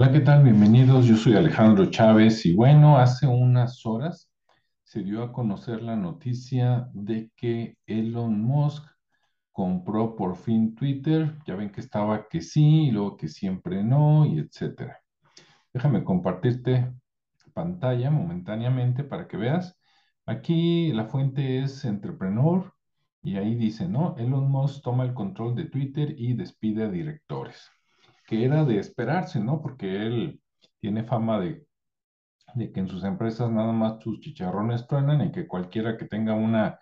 Hola, ¿qué tal? Bienvenidos. Yo soy Alejandro Chávez y bueno, hace unas horas se dio a conocer la noticia de que Elon Musk compró por fin Twitter. Ya ven que estaba que sí y luego que siempre no y etcétera. Déjame compartirte pantalla momentáneamente para que veas. Aquí la fuente es Entrepreneur y ahí dice, ¿no? Elon Musk toma el control de Twitter y despide a directores que era de esperarse, ¿no? Porque él tiene fama de, de que en sus empresas nada más sus chicharrones truenan y que cualquiera que tenga una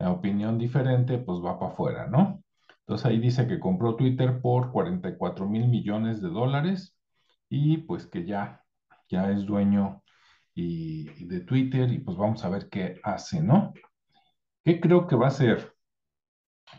opinión diferente, pues va para afuera, ¿no? Entonces ahí dice que compró Twitter por 44 mil millones de dólares y pues que ya, ya es dueño y, de Twitter y pues vamos a ver qué hace, ¿no? ¿Qué creo que va a hacer?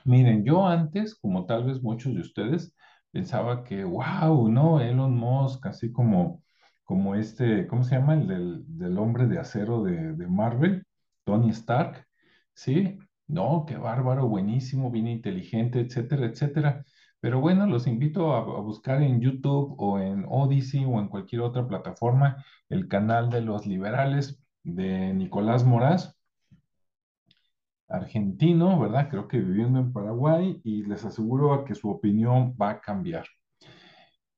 Miren, yo antes, como tal vez muchos de ustedes, pensaba que, wow, ¿no? Elon Musk, así como, como este, ¿cómo se llama? El del, del hombre de acero de, de Marvel, Tony Stark, ¿sí? No, qué bárbaro, buenísimo, bien inteligente, etcétera, etcétera. Pero bueno, los invito a, a, buscar en YouTube o en Odyssey o en cualquier otra plataforma el canal de los liberales de Nicolás Moraz argentino, ¿verdad? Creo que viviendo en Paraguay y les aseguro que su opinión va a cambiar.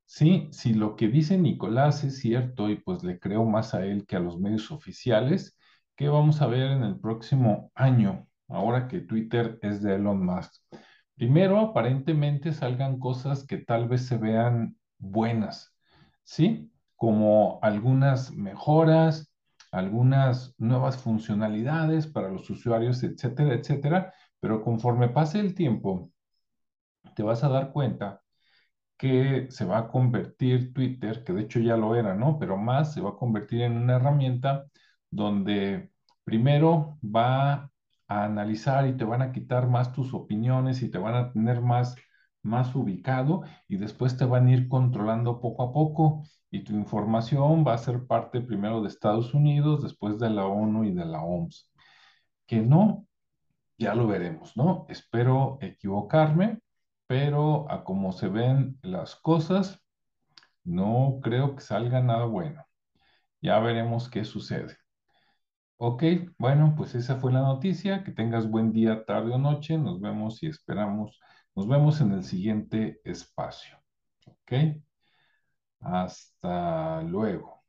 Sí, si lo que dice Nicolás es cierto y pues le creo más a él que a los medios oficiales, ¿qué vamos a ver en el próximo año, ahora que Twitter es de Elon Musk? Primero, aparentemente salgan cosas que tal vez se vean buenas, ¿sí? Como algunas mejoras, algunas nuevas funcionalidades para los usuarios, etcétera, etcétera, pero conforme pase el tiempo, te vas a dar cuenta que se va a convertir Twitter, que de hecho ya lo era, ¿no? Pero más se va a convertir en una herramienta donde primero va a analizar y te van a quitar más tus opiniones y te van a tener más, más ubicado y después te van a ir controlando poco a poco y tu información va a ser parte primero de Estados Unidos, después de la ONU y de la OMS. Que no, ya lo veremos, ¿no? Espero equivocarme, pero a como se ven las cosas, no creo que salga nada bueno. Ya veremos qué sucede. Ok, bueno, pues esa fue la noticia. Que tengas buen día, tarde o noche. Nos vemos y esperamos. Nos vemos en el siguiente espacio. Ok. Hasta luego.